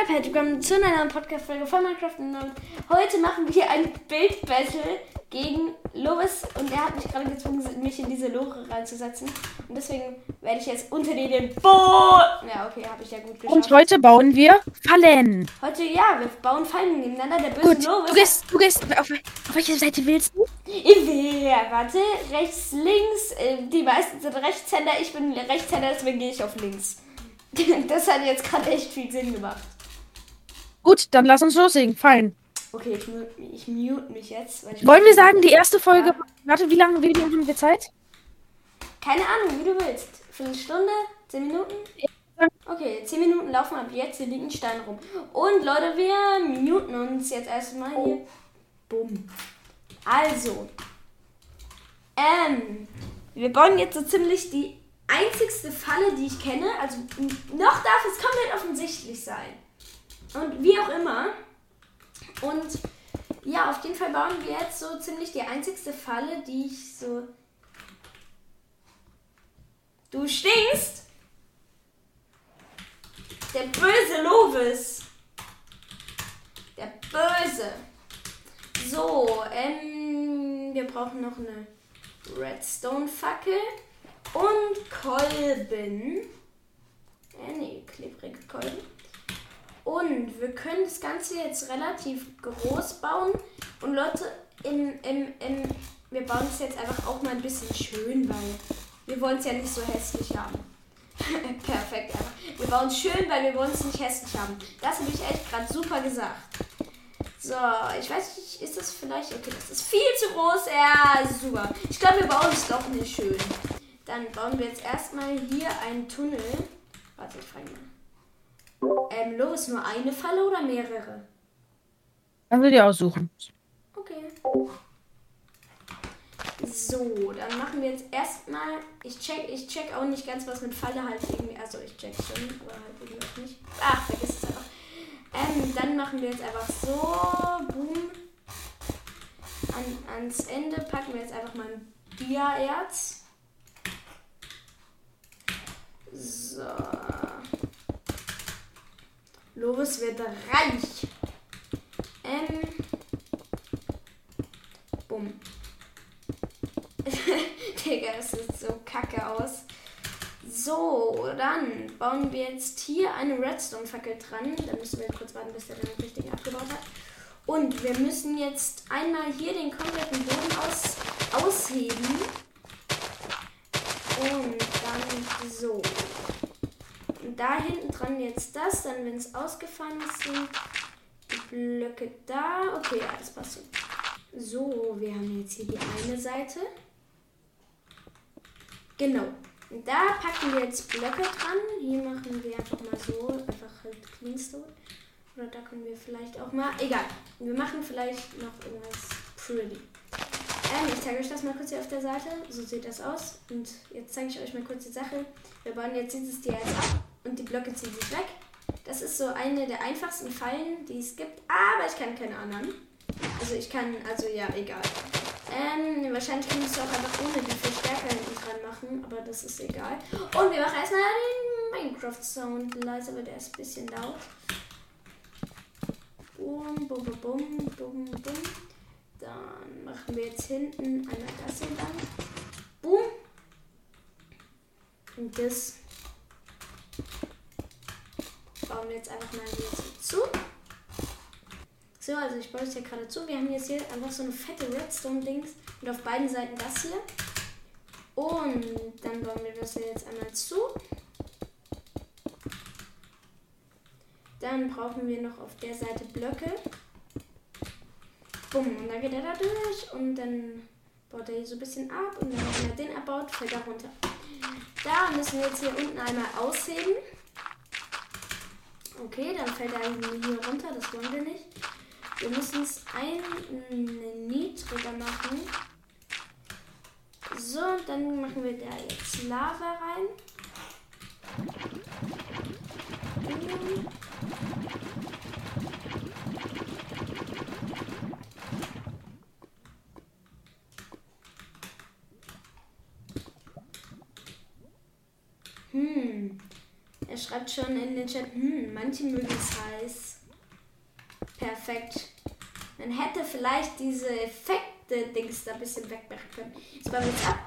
up, herzlich willkommen zu einer neuen Podcast-Folge von Minecraft. Und heute machen wir ein Bild-Battle gegen Lovis. Und er hat mich gerade gezwungen, mich in diese Lore reinzusetzen. Und deswegen werde ich jetzt unter den Boden. Ja, okay, habe ich ja gut geschafft. Und heute bauen wir Fallen. Heute, ja, wir bauen Fallen nebeneinander. Der böse Gut, Lovis. du gehst, du gehst, auf, auf welche Seite willst du? Ich will, ja, warte, rechts, links. Äh, Die meisten sind Rechtshänder. Ich bin Rechtshänder, deswegen gehe ich auf links. Das hat jetzt gerade echt viel Sinn gemacht. Gut, dann lass uns loslegen. Fallen. Okay, ich mute, ich mute mich jetzt. Wollen wir sagen, die erste Folge. Ja. Warte, wie lange, wie lange haben wir Zeit? Keine Ahnung, wie du willst. Viertelstunde? Zehn Minuten? Okay, zehn Minuten laufen ab jetzt. Hier liegt ein Stein rum. Und Leute, wir muten uns jetzt erstmal hier. Bumm. Also. Ähm. Wir bauen jetzt so ziemlich die einzigste Falle, die ich kenne. Also noch darf es komplett offensichtlich sein. Und wie auch immer. Und ja, auf jeden Fall bauen wir jetzt so ziemlich die einzigste Falle, die ich so. Du stinkst! Der böse Lovis! Der böse! So, ähm, wir brauchen noch eine Redstone-Fackel und Kolben. Äh, nee, klebrige Kolben. Und wir können das Ganze jetzt relativ groß bauen. Und Leute, im, im, im, wir bauen es jetzt einfach auch mal ein bisschen schön, weil wir wollen es ja nicht so hässlich haben. Perfekt, einfach. Wir bauen es schön, weil wir wollen es nicht hässlich haben. Das habe ich echt gerade super gesagt. So, ich weiß nicht, ist das vielleicht. Okay, das ist viel zu groß. Ja, super. Ich glaube, wir bauen es doch nicht schön. Dann bauen wir jetzt erstmal hier einen Tunnel. Warte, ich frage mal. Ähm, Loris, nur eine Falle oder mehrere? Dann will dir aussuchen. Okay. So, dann machen wir jetzt erstmal. Ich check, ich check auch nicht ganz, was mit Falle halt irgendwie. Also ich check schon, aber halt irgendwie auch nicht. Ach, vergiss es einfach. Ähm, dann machen wir jetzt einfach so. Boom. An, ans Ende packen wir jetzt einfach mal ein Dia-Erz. So. Lovis wird reich. Ähm. Bumm. Digga, das sieht so kacke aus. So, dann bauen wir jetzt hier eine Redstone-Fackel dran. Da müssen wir kurz warten, bis der dann richtig abgebaut hat. Und wir müssen jetzt einmal hier den kompletten Boden aus, ausheben. Und dann so. Da hinten dran jetzt das. Dann, wenn es ausgefallen ist, sind die Blöcke da. Okay, ja, passt so. So, wir haben jetzt hier die eine Seite. Genau. Und da packen wir jetzt Blöcke dran. Hier machen wir einfach mal so. Einfach halt Cleanstone. Oder da können wir vielleicht auch mal. Egal. Wir machen vielleicht noch irgendwas pretty. Ähm, ich zeige euch das mal kurz hier auf der Seite. So sieht das aus. Und jetzt zeige ich euch mal kurz die Sache. Wir bauen jetzt dieses Tier ab. Und die Blöcke ziehen sich weg. Das ist so eine der einfachsten Fallen, die es gibt. Aber ich kann keine anderen. Also ich kann, also ja, egal. Ähm, wahrscheinlich kannst du auch einfach ohne die Verstärker hinten dran machen, aber das ist egal. Und wir machen erstmal den Minecraft-Sound leise, aber der ist ein bisschen laut. Bum, bum, bum, bum, bum, bum. Dann machen wir jetzt hinten einmal das hier lang. Boom. Und das bauen wir jetzt einfach mal wieder zu. So, also ich baue es hier gerade zu. Wir haben jetzt hier einfach so eine fette Redstone-Dings und auf beiden Seiten das hier. Und dann bauen wir das hier jetzt einmal zu. Dann brauchen wir noch auf der Seite Blöcke. Bumm, und dann geht er da durch und dann baut er hier so ein bisschen ab und dann, wenn er den abbaut, fällt er runter. Da müssen wir jetzt hier unten einmal ausheben. Okay, dann fällt er hier runter, das wollen wir nicht. Wir müssen es einen niedriger machen. So, und dann machen wir da jetzt Lava rein. Hm. Er schreibt schon in den Chat, hm, manche mögen es heiß. Perfekt. Man hätte vielleicht diese Effekte-Dings da ein bisschen wegmachen können. Jetzt bauen wir jetzt ab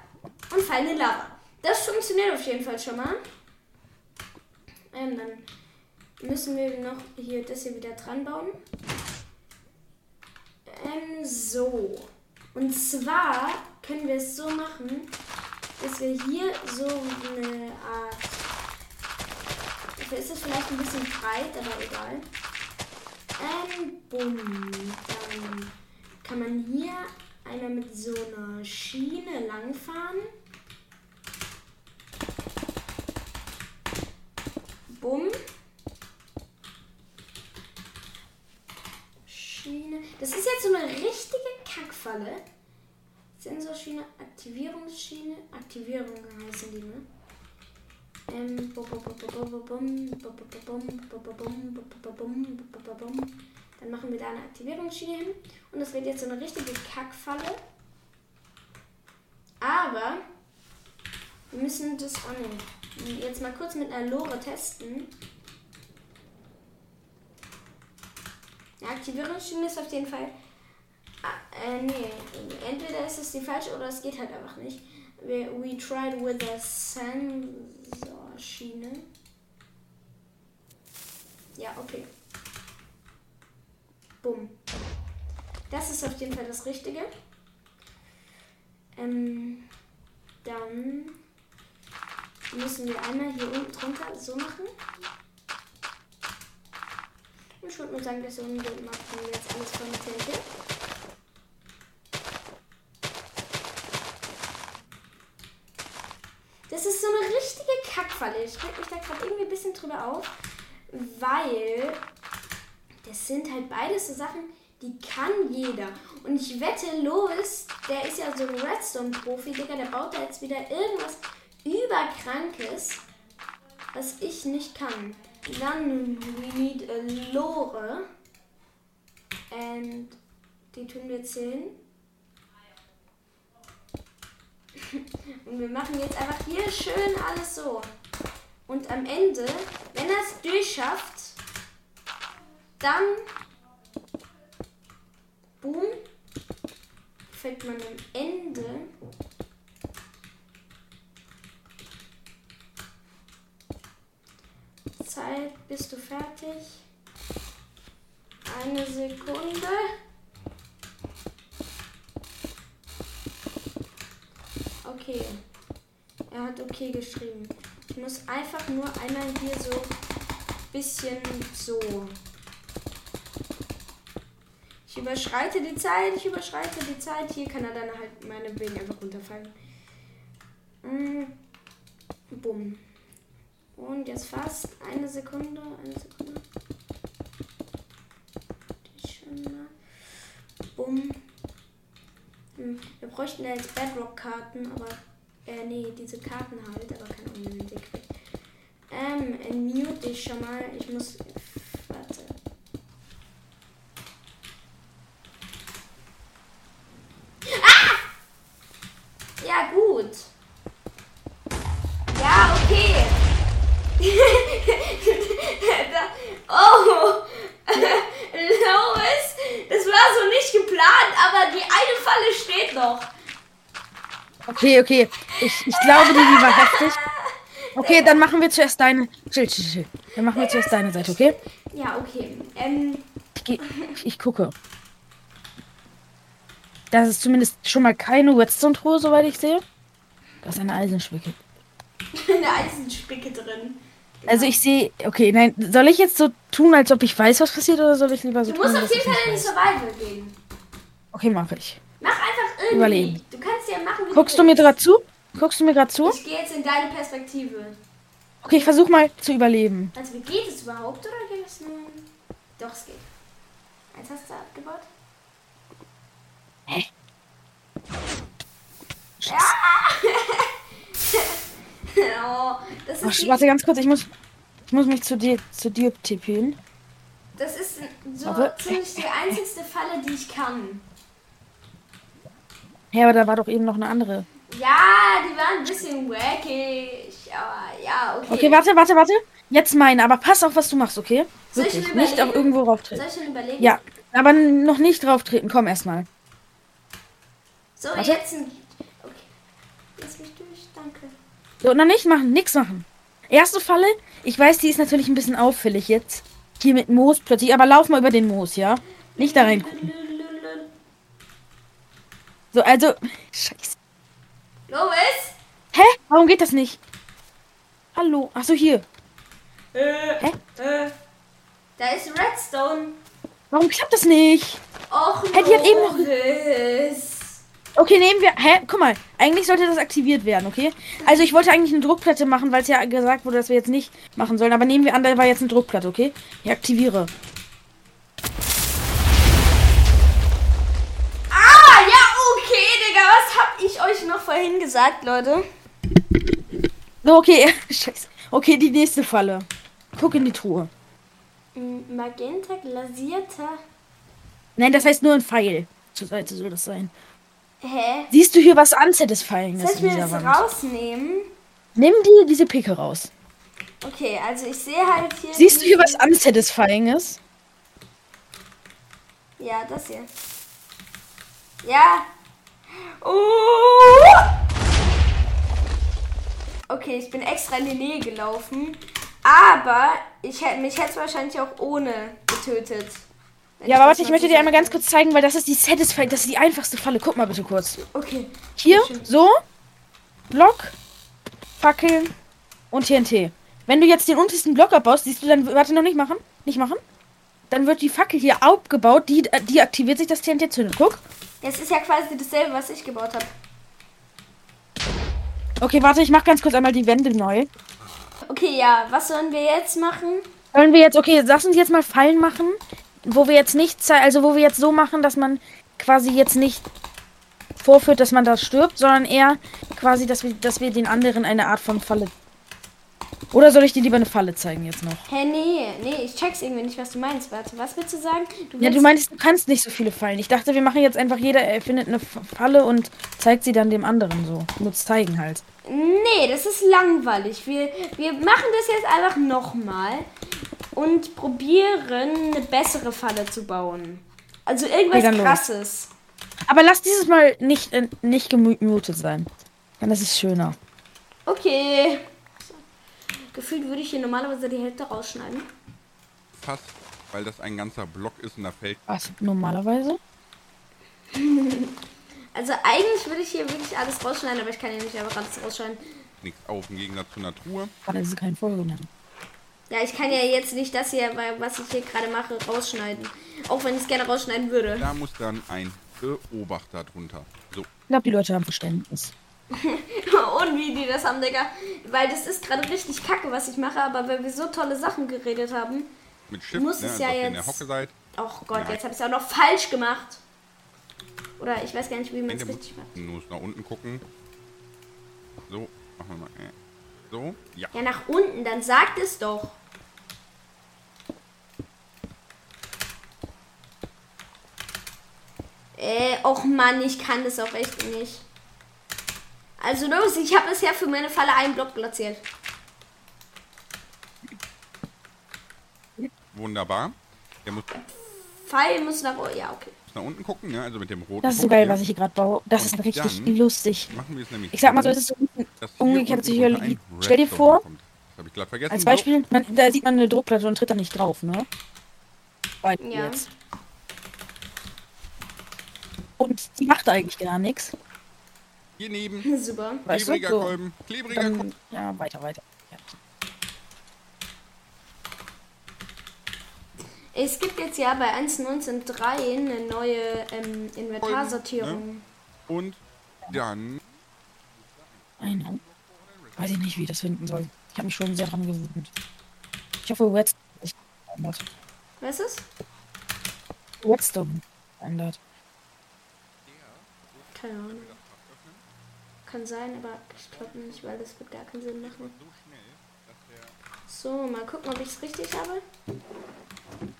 und fallen in Lava. Das funktioniert auf jeden Fall schon mal. Ähm, dann müssen wir noch hier das hier wieder dran bauen. Ähm, so. Und zwar können wir es so machen, dass wir hier so eine Art. Dafür ist es vielleicht ein bisschen breit, aber egal. Ähm, bumm. Dann kann man hier einmal mit so einer Schiene langfahren. Bumm. Schiene. Das ist jetzt so eine richtige Kackfalle. Sensorschiene, Aktivierungsschiene, Aktivierung heißen die, ne? Dann machen wir da eine Aktivierungsschiene hin. Und das wird jetzt so eine richtige Kackfalle. Aber wir müssen das oh nee, jetzt mal kurz mit einer Lore testen. Eine Aktivierungsschiene ist auf jeden Fall. Ah, äh, nee, entweder ist es die falsche oder es geht halt einfach nicht. We, tried with a Sensorschiene. Ja, okay. Bumm. Das ist auf jeden Fall das Richtige. Ähm, dann müssen wir einmal hier unten drunter so machen. Und ich würde mal sagen, das machen wir jetzt alles von TNT. Das ist so eine richtige Kackfalle. Ich reg mich da gerade irgendwie ein bisschen drüber auf, weil das sind halt beides so Sachen, die kann jeder. Und ich wette, Lois, der ist ja so ein Redstone-Profi, Digga, der baut da jetzt wieder irgendwas überkrankes, was ich nicht kann. Dann we need a Lore. And die tun wir zählen. Und wir machen jetzt einfach hier schön alles so. Und am Ende, wenn er es durchschafft, dann boom, fällt man am Ende Zeit, bist du fertig? Eine Sekunde. Okay. Er hat okay geschrieben. Ich muss einfach nur einmal hier so bisschen so. Ich überschreite die Zeit, ich überschreite die Zeit. Hier kann er dann halt meine Wegen einfach runterfallen. Mm. Bumm. Und jetzt fast eine Sekunde, eine Sekunde. Bumm. Wir bräuchten jetzt Bedrock-Karten, aber. Äh, nee, diese Karten halt, aber keine Unlimited. Ähm, mute dich schon mal. Ich muss. Warte. Ah! Ja, gut. Ja, okay. oh! Lois, das war so nicht geplant, aber die eine Noch. Okay, okay. Ich, ich glaube, die war heftig. Okay, dann machen wir zuerst deine. Chill, chill, chill. Dann machen wir zuerst deine Seite, okay? Ja, okay. Ähm, Ich, geh, ich, ich gucke. Das ist zumindest schon mal keine Redstone-Truhe, soweit ich sehe. Da ist eine Eisenspicke. eine Eisenspicke drin. Also ich sehe. Okay, nein. Soll ich jetzt so tun, als ob ich weiß, was passiert, oder soll ich lieber so Du tun, musst dass auf jeden Fall in die? Survival gehen. Okay, mache ich. Mach einfach irgendwie. Überleben. Du kannst ja machen, wie Guckst du mir willst. gerade zu? Guckst du mir gerade zu? Ich gehe jetzt in deine Perspektive. Okay, ich versuche mal zu überleben. Also, wie geht es überhaupt oder geht es nur? Doch, es geht. Eins hast du abgebaut? Hä? Ja! oh, das Ach, ist, die, warte ganz kurz, ich muss, ich muss mich zu dir, zu dir tippen. das ist so Warte. ziemlich die einzigste Falle, die ich kann. Ja, aber da war doch eben noch eine andere. Ja, die war ein bisschen wackig, aber ja, okay. Okay, warte, warte, warte. Jetzt meine, aber pass auf, was du machst, okay? Soll ich Wirklich. Nicht auch irgendwo rauftreten. Soll ich schon überlegen? Ja, aber noch nicht drauf treten. Komm erstmal. So, Warte. jetzt ein. Okay. Lass mich durch, danke. So, noch nicht machen, nix machen. Erste Falle, ich weiß, die ist natürlich ein bisschen auffällig jetzt. Hier mit Moos plötzlich, aber lauf mal über den Moos, ja? Nicht da rein. So, also. Scheiße. Lois? Hä? Warum geht das nicht? Hallo. Achso, hier. Äh, Hä? äh. Da ist Redstone. Warum klappt das nicht? Och, Hä, die hat eben noch-. Okay, nehmen wir. Hä? Guck mal. Eigentlich sollte das aktiviert werden, okay? Also, ich wollte eigentlich eine Druckplatte machen, weil es ja gesagt wurde, dass wir jetzt nicht machen sollen. Aber nehmen wir an, da war jetzt eine Druckplatte, okay? Ich aktiviere. Vorhin gesagt, Leute? Okay. Scheiße. Okay, die nächste Falle. Guck in die Truhe. Magenta glasierter. Nein, das heißt nur ein Pfeil. Zur Seite soll das sein. Hä? Siehst du hier was unsatisfying Soll ist ich in mir das Wand? rausnehmen? Nimm dir diese Picke raus. Okay, also ich sehe halt hier. Siehst du hier was unsatisfying ist? Ja, das hier. Ja. Uh. Okay, ich bin extra in die Nähe gelaufen. Aber ich hätte mich hätte wahrscheinlich auch ohne getötet. Ja, aber warte, ich möchte dir einmal ganz kurz zeigen, weil das ist die satisfying, das ist die einfachste Falle. Guck mal bitte kurz. Okay. Hier, so, Block, Fackeln und TNT. Wenn du jetzt den untersten Block abbaust, siehst du dann, warte, noch nicht machen, nicht machen. Dann wird die Fackel hier abgebaut, die, die aktiviert sich, das TNT zündet. Guck. Das ist ja quasi dasselbe, was ich gebaut habe. Okay, warte, ich mach ganz kurz einmal die Wände neu. Okay, ja, was sollen wir jetzt machen? Wollen wir jetzt, okay, lass uns jetzt mal Fallen machen, wo wir jetzt nicht, also wo wir jetzt so machen, dass man quasi jetzt nicht vorführt, dass man da stirbt, sondern eher quasi, dass wir, dass wir den anderen eine Art von Falle. Oder soll ich dir lieber eine Falle zeigen jetzt noch? Hä, nee, nee, ich check's irgendwie nicht, was du meinst. Warte, was willst du sagen? Du Ja, du meinst, du kannst nicht so viele Fallen. Ich dachte, wir machen jetzt einfach, jeder erfindet eine F- Falle und zeigt sie dann dem anderen so. Nur zeigen halt. Nee, das ist langweilig. Wir, wir machen das jetzt einfach nochmal und probieren eine bessere Falle zu bauen. Also irgendwas Okay, dann los. krasses. Aber lass dieses Mal nicht, äh, nicht gemutet sein. Dann ist es schöner. Okay. Gefühlt würde ich hier normalerweise die Hälfte rausschneiden. Fast, weil das ein ganzer Block ist und da fällt Was? Normalerweise? Also eigentlich würde ich hier wirklich alles rausschneiden, aber ich kann hier nicht einfach alles rausschneiden. nichts auf im Gegensatz zu einer Truhe. Ist es kein Vorgenommen. Ja, ich kann ja jetzt nicht das hier, was ich hier gerade mache, rausschneiden. Auch wenn ich es gerne rausschneiden würde. Da muss dann ein Beobachter drunter. So, Ich glaube, die Leute haben Verständnis. Und wie die das haben, Digga. Weil das ist gerade richtig kacke, was ich mache, aber weil wir so tolle Sachen geredet haben. mit Shift, Muss ne, es ja jetzt- Hocke seid. Oh Gott, Nein. jetzt habe ich es auch noch falsch gemacht. Oder ich weiß gar nicht, wie man es richtig macht. du musst nach unten gucken. So, machen wir mal. äh, So, ja. Ja, nach unten, dann sagt es doch. Äh, och Mann, ich kann das auch echt nicht. Also los, ich habe bisher für meine Falle einen Block platziert. Wunderbar. Der muss Pfeil muss nach... Oh, ja, okay. nach unten gucken, ne? also mit dem roten Das ist so geil, hier. was ich hier gerade baue. Das Und ist richtig lustig. Machen wir es nämlich Ich sag mal so, es ist so umgekehrt drunter ein Stell dir vor, kommt. Das habe ich glatt vergessen. als Beispiel, man, da sieht man eine Druckplatte und tritt da nicht drauf, ne? Ja. jetzt. Und die macht eigentlich gar nichts. Hier neben. Super. Weißt du? Klebriger So. Kolben. Klebriger Kolben. Dann, ja, weiter, weiter. Ja. Es gibt jetzt ja bei 1.19.3 eine neue ähm, Inventarsortierung. Und dann Eine. Weiß ich nicht, wie ich das finden soll. Ich habe mich schon sehr dran gewöhnt. Ich hoffe, Redstone ist verändert. Was ist? Redstone verändert. Keine Ahnung. Kann sein, aber ich glaube nicht, weil das wird gar keinen Sinn machen. So, mal gucken, ob ich es richtig habe.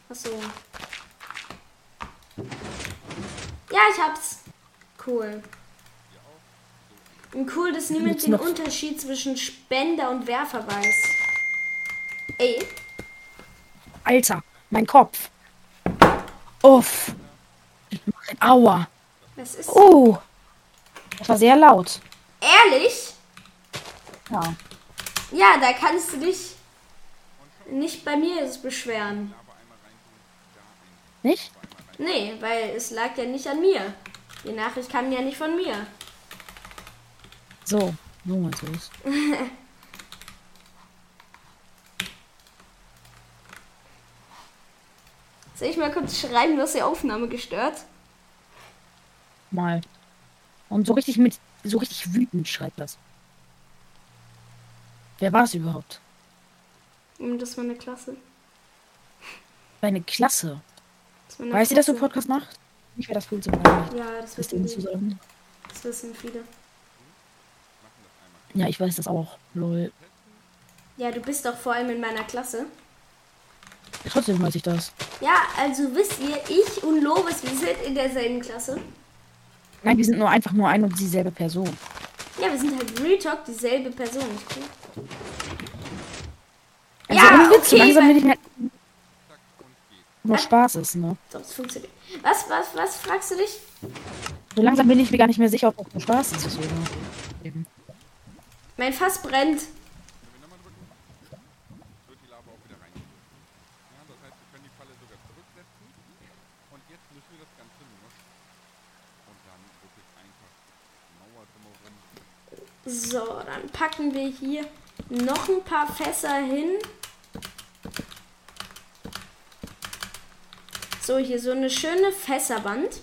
Achso. Ja, ich hab's. Cool. Und cool, dass niemand Gibt's den noch- Unterschied zwischen Spender und Werfer weiß. Ey, Alter, mein Kopf. Uff. Aua. was ist. Oh. Das war sehr laut. Ehrlich? Ja. Ja, da kannst du dich nicht bei mir beschweren. Nicht? Nee, weil es lag ja nicht an mir. Die Nachricht kam ja nicht von mir. So, so meinst du es. Soll ich mal kurz schreiben, du hast die Aufnahme gestört? Mal. Und so richtig mit, so richtig wütend schreibt das. Wer war es überhaupt? Das war eine Klasse. Deine Klasse. Das war eine Weiß sie, dass du. Podcast machst? Ich wäre das cool zu machen. Ja, das wissen sagen? Das wissen viele. Ja, ich weiß das auch. Lol. Ja, du bist doch vor allem in meiner Klasse. Trotzdem weiß ich das. Ja, also wisst ihr, ich und Lovis, wir sind in derselben Klasse. Nein, wir sind nur einfach nur ein und dieselbe Person. Ja, wir sind halt Real Talk dieselbe Person. cool? Also Ja, Witz, okay, langsam bin ich mir nur Spaß ist, ne? Doch, es funktioniert. Was, was, was fragst du dich? So langsam bin ich mir gar nicht mehr sicher, ob das nur Spaß ist. Mein Fass brennt. wird die Lava auch wieder reingehen. Ja, das heißt, wir können die Falle sogar zurücksetzen. Und jetzt müssen wir das Ganze nur noch Und dann wirklich einfach Mauer drumherum. So, dann packen wir hier noch ein paar Fässer hin. So, hier so eine schöne Fässerwand.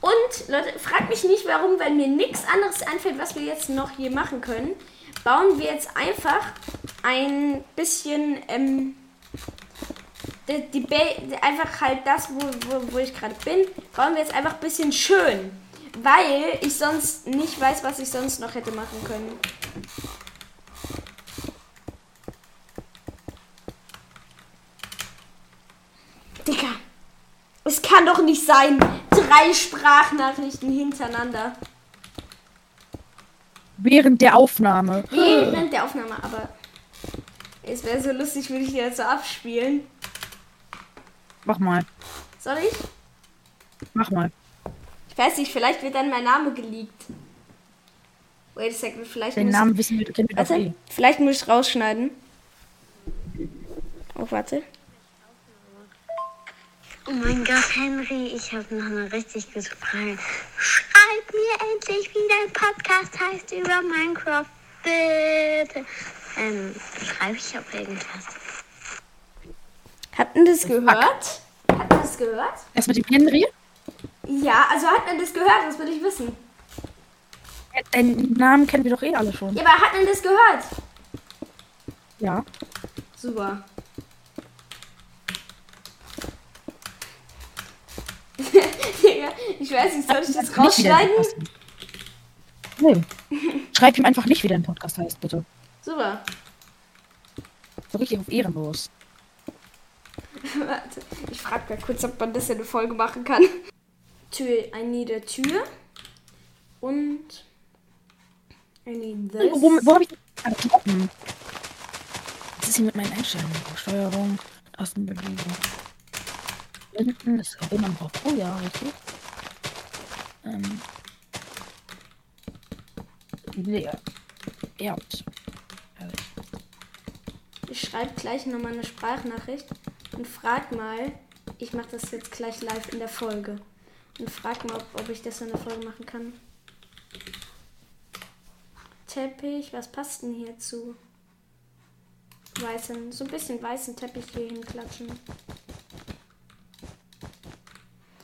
Und Leute, fragt mich nicht warum, wenn mir nichts anderes einfällt, was wir jetzt noch hier machen können, bauen wir jetzt einfach ein bisschen ähm, die, die einfach halt das, wo, wo, wo ich gerade bin, bauen wir jetzt einfach ein bisschen schön. Weil ich sonst nicht weiß, was ich sonst noch hätte machen können. Digga, es kann doch nicht sein. Drei Sprachnachrichten hintereinander. Während der Aufnahme. Während der Aufnahme, aber es wäre so lustig, würde ich die jetzt so abspielen. Mach mal. Soll ich? Mach mal. Ich weiß nicht, vielleicht wird dann mein Name geleakt. Wait a second, vielleicht Den muss Namen wissen wir, kennen wir doch Warte, eh. vielleicht muss ich rausschneiden. Oh, warte. Oh mein Gott, Henry, ich habe noch eine richtig gute Frage. Schreib mir endlich, wie dein Podcast heißt über Minecraft. Bitte. Ähm, schreibe ich auf irgendwas. Hat man das gehört? Hat man das gehört? Das mit dem Henry? Ja, also hat man das gehört, das will ich wissen. Den Namen kennen wir doch eh alle schon. Ja, aber hat man das gehört? Ja. Super. Ich weiß nicht, soll ich das rausschneiden? Nee. Schreib ihm einfach nicht, wie dein Podcast heißt, bitte. Super. So richtig auf ehrenlos. Warte, ich frage mal kurz, ob man das in eine Folge machen kann. Tür, I need a Tür. Und I need this. Wo, wo habe ich? Was ist hier mit meinen Einstellungen? Steuerung, Tastenbewegung. Hinten ist auch immer drauf. Oh ja, richtig. Ähm. Leer. Herrlich. Ich schreibe gleich nochmal eine Sprachnachricht und frag mal, ich mache das jetzt gleich live in der Folge. Und frag mal, ob, ob ich das in der Folge machen kann. Teppich, was passt denn hierzu? Weißen, so ein bisschen weißen Teppich hier hinklatschen.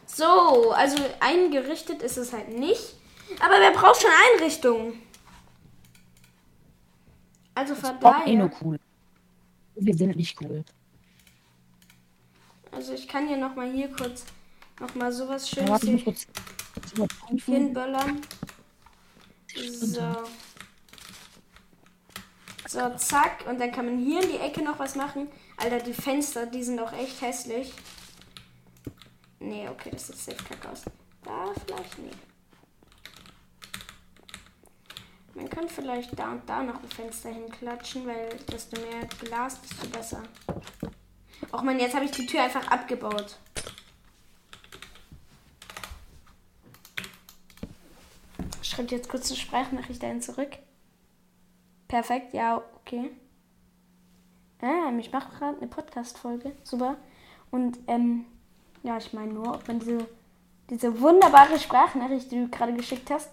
So, also eingerichtet ist es halt nicht. Aber wer braucht schon Einrichtungen? Also von Auch eh nur daher. cool. Wir sind nicht cool. Also ich kann hier noch mal hier kurz noch mal sowas Ja, Schönes muss hier kurz. hinböllern. So. So, zack. Und dann kann man hier in die Ecke noch was machen. Alter, die Fenster, die sind auch echt hässlich. Nee, okay, das sieht safe kacke aus. Da vielleicht nee. Man kann vielleicht da und da noch ein Fenster hinklatschen, weil desto mehr Glas, desto besser. Auch man, jetzt habe ich die Tür einfach abgebaut. Schreibt jetzt kurz eine Sprachnachricht dahin zurück. Perfekt, ja, okay. Ah, ich mache gerade eine Podcast-Folge. Super. Und, ähm, ja, ich meine nur, ob man diese, diese wunderbare Sprachnachricht, die du gerade geschickt hast,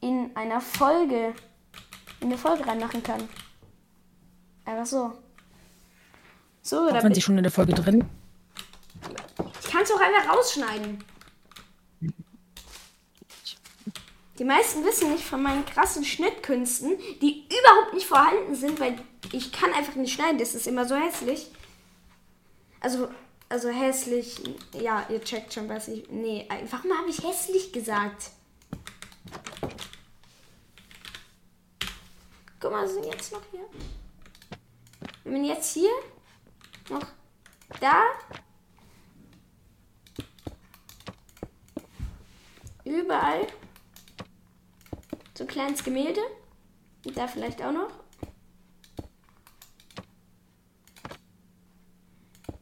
in einer Folge, in eine Folge reinmachen kann. Einfach so. So, oder wenn sie schon in der Folge drin. ich kann es auch einfach rausschneiden. Die meisten wissen nicht von meinen krassen Schnittkünsten, die überhaupt nicht vorhanden sind, weil ich kann einfach nicht schneiden. Das ist immer so hässlich. Also, also hässlich. Ja, ihr checkt schon, was ich. Nee, warum habe ich hässlich gesagt? Guck mal, sind jetzt noch hier. Wenn man jetzt hier noch da überall so ein kleines Gemälde und da vielleicht auch noch.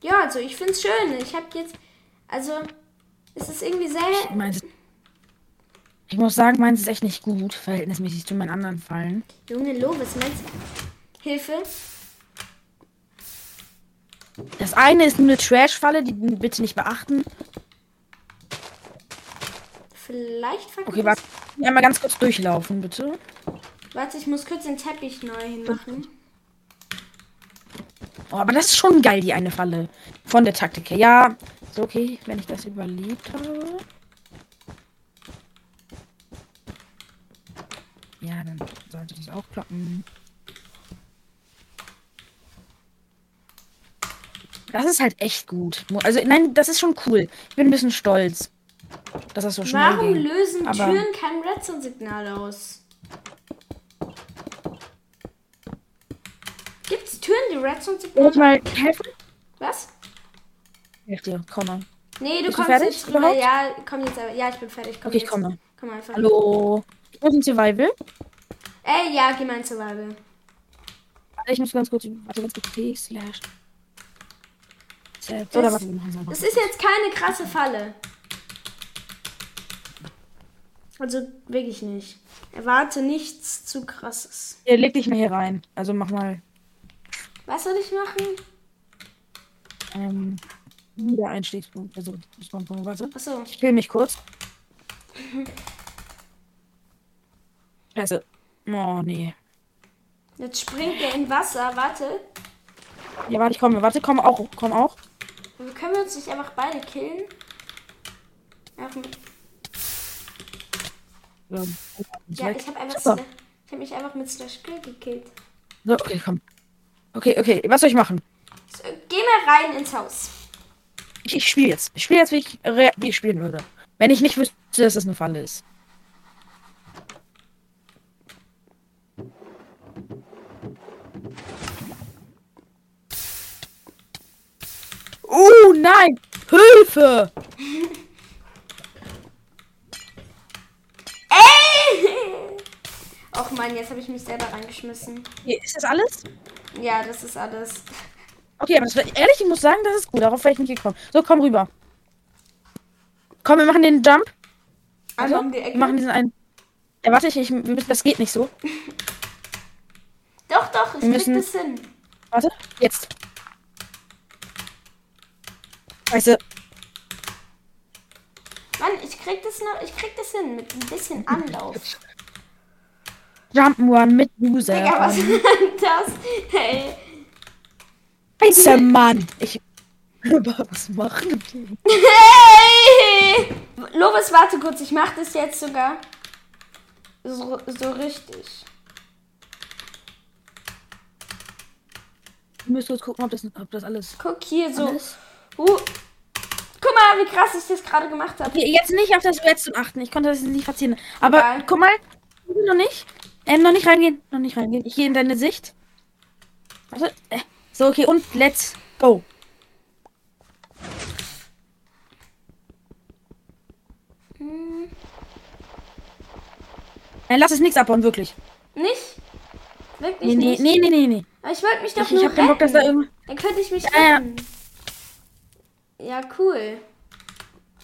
Ja, also ich finde es schön. Ich habe jetzt, also es ist irgendwie sehr, Meins, ich muss sagen, meins ist echt nicht gut, verhältnismäßig zu meinen anderen Fallen. Junge Lovis, meinst Hilfe? Das eine ist nur eine Trash-Falle, die bitte nicht beachten. Vielleicht verkauft. Okay, warte. Einmal ganz kurz durchlaufen, bitte. Warte, ich muss kurz den Teppich neu hinmachen. Oh, aber das ist schon geil, die eine Falle. Von der Taktik her. Ja, ist okay, wenn ich das überlebt habe. Ja, dann sollte das auch klappen. Das ist halt echt gut. Also, nein, das ist schon cool. Ich bin ein bisschen stolz, dass das so schnell Warum ging. lösen Aber- Türen kein Redstone-Signal aus? Gibt es Türen, die Soll ich Redstone-Signal mal helfen? Was? Hilf dir, komm mal. Nee, du Bist du kommst fertig jetzt rüber. überhaupt? Ja, komm jetzt. aber- Ja, ich bin fertig. Komm Okay, ich komme. Komm einfach. Hallo. Ich muss in Survival. Ey, ja, geh mal in Survival. Warte, Ich muss ganz kurz. Warte, ganz kurz. P slash. Oder machen es ist jetzt keine krasse Falle. Also wirklich nicht. Erwarte nichts zu krasses. Hier, leg dich mal hier rein. Also mach mal Was soll ich machen? ähm, wieder Einstiegspunkt. Also, Spawnpunkt. Warte. Achso. Ich will mich kurz. Scheiße. Oh, nee. Jetzt springt er in Wasser. Warte. Ja, warte, ich komme. Warte, komm auch. Komm auch. Können wir uns nicht einfach beide killen? Einfach mit So, Ja, ich habe einfach, Super. Sla- ich hab mich einfach mit Slash Kill gekillt. So, okay, komm. Okay, okay. Was soll ich machen? So, geh mal rein ins Haus. Ich, ich spiele jetzt. Ich spiele jetzt, wie ich, wie ich spielen würde. Wenn ich nicht wüsste, dass das eine Falle ist. Oh nein! Hilfe! Ey! Och man, jetzt habe ich mich selber reingeschmissen. Ist das alles? Ja, das ist alles. Okay, aber das, ehrlich, ich muss sagen, das ist gut. Darauf wäre ich nicht gekommen. So, komm rüber. Komm, wir machen den Jump. Einmal Also, um die Ecke. wir machen diesen einen. Ja, warte, ich, ich, das geht nicht so. Doch, doch, ich Wir müssen- krieg das hin. Warte, jetzt. Scheiße. Mann, ich krieg das noch, ich krieg das hin mit ein bisschen Anlauf. Jump'n'Run mit Loser. Digga, was Ähm, ist das? Hey. Scheiße, Mann. Ich. Was machen die? Hey! Lovis, warte kurz, ich mach das jetzt sogar so, so richtig. Ich müsste jetzt gucken, ob das, ob das alles. Guck hier so. alles. Uh. Guck mal, wie krass ich das gerade gemacht habe. Okay, jetzt nicht auf das Redstone achten. Ich konnte das nicht verziehen. Aber Egal. guck mal. Noch nicht. Ähm, noch nicht reingehen. Noch nicht reingehen. Ich gehe in deine Sicht. Warte. Äh. So, okay. Und let's go. Nein, lass es nichts abbauen, wirklich. Nicht? Wirklich Nee, nee, nicht? nee, nee, nee, nee. Aber ich wollte mich doch Ich, nur ich hab keinen Bock, dass da retten. irgend... Dann könnte ich mich Ja, ja. Ja, cool.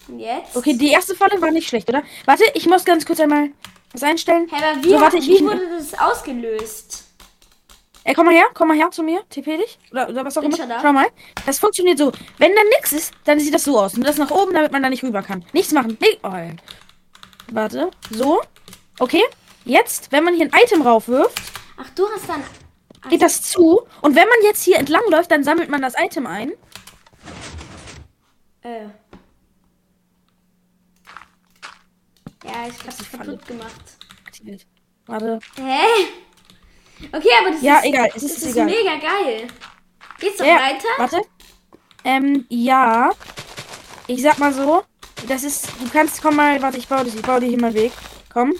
Und jetzt? Okay, die erste Falle war nicht schlecht, oder? Warte, ich muss ganz kurz einmal was einstellen. Hä, aber wie, So, warte, ich- wie wurde das ausgelöst? Ey, komm mal her, komm mal her zu mir, TP dich. Oder, oder was auch immer. Schau mal. Das funktioniert so. Wenn da nix ist, dann sieht das so aus. Und das nach oben, damit man da nicht rüber kann. Nichts machen. Nee. Oh, ey. Warte. So. Okay. Jetzt, wenn man hier ein Item raufwirft, Ach, du hast dann. geht das zu. Und wenn man jetzt hier entlang läuft, dann sammelt man das Item ein. Äh. Ja, ich hab's kaputt gemacht. Aktiviert. Warte. Hä? Okay, aber das Ja, ist, egal, es das ist ist egal. mega geil. Geht's doch Ja, weiter? Warte. Ähm, ja. Ich sag mal so. Das ist. Du kannst. Komm mal. Warte, ich baue, das, ich baue dir hier mal Weg. Komm.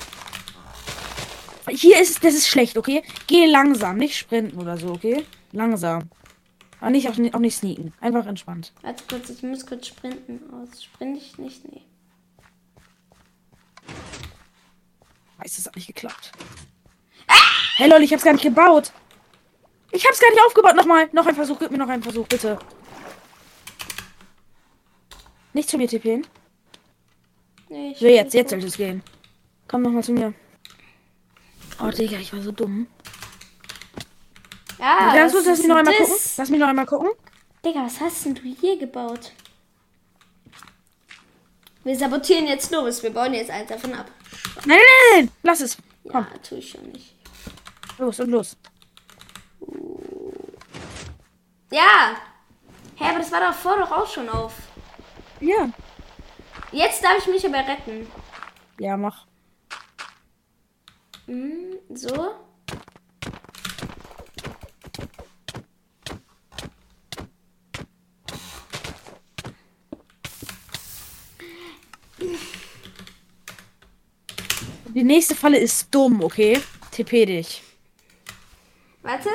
Hier ist. Das ist schlecht, okay? Geh langsam. Nicht sprinten oder so, okay? Langsam. Aber nicht auch, nicht- auch nicht sneaken. Einfach entspannt. Warte kurz, ich muss kurz sprinten. Aus. Sprint ich nicht? Nee. Weiß, das hat nicht geklappt. Hey lol, ich hab's gar nicht gebaut. Ich hab's gar nicht aufgebaut. Nochmal. Noch ein Versuch. Gib mir noch einen Versuch, bitte. Nicht zu mir tippen. Nee, So, jetzt, jetzt sollte es gehen. Komm noch mal zu mir. Oh, Digga, ich war so dumm. Ja, Ganz was kurz, lass mich noch einmal gucken. das? Lass mich noch einmal gucken. Digga, was hast denn du hier gebaut? Wir sabotieren jetzt los. Wir bauen jetzt eins davon ab. Nein, nein, nein, nein. Lass es. Ja, tue ich schon nicht. Los und los. Ja! Hä, aber das war doch vor doch auch schon auf. Ja. Jetzt darf ich mich aber retten. Ja, mach. Hm, so. Die nächste Falle ist dumm, okay? TP dich. Warte.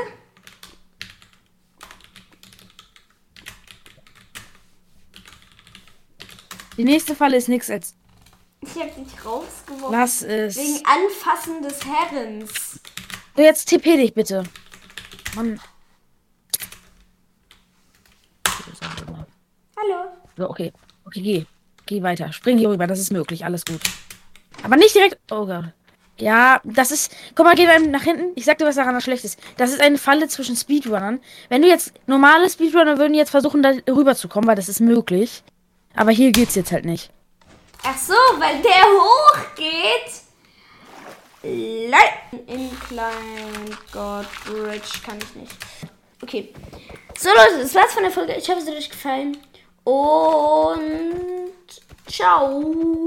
Die nächste Falle ist nichts als. Ich hab dich rausgeworfen. Lass es. Wegen Anfassen des Herrens. So, jetzt TP dich bitte. Mann. Hallo. So, okay. Okay, geh. Geh weiter. Spring hier rüber, das ist möglich. Alles gut. Aber nicht direkt. Oh Gott. Ja, das ist. Guck mal, geh mal nach hinten. Ich sag dir, was daran schlecht ist. Das ist eine Falle zwischen Speedrunnern. Wenn du jetzt. Normale Speedrunner würden jetzt versuchen, da rüberzukommen, weil das ist möglich. Aber hier geht's jetzt halt nicht. Ach so, weil der hochgeht. Leiten Incline God Bridge kann ich nicht. Okay. So Leute, das war's von der Folge. Ich hoffe, es hat euch gefallen. Und ciao.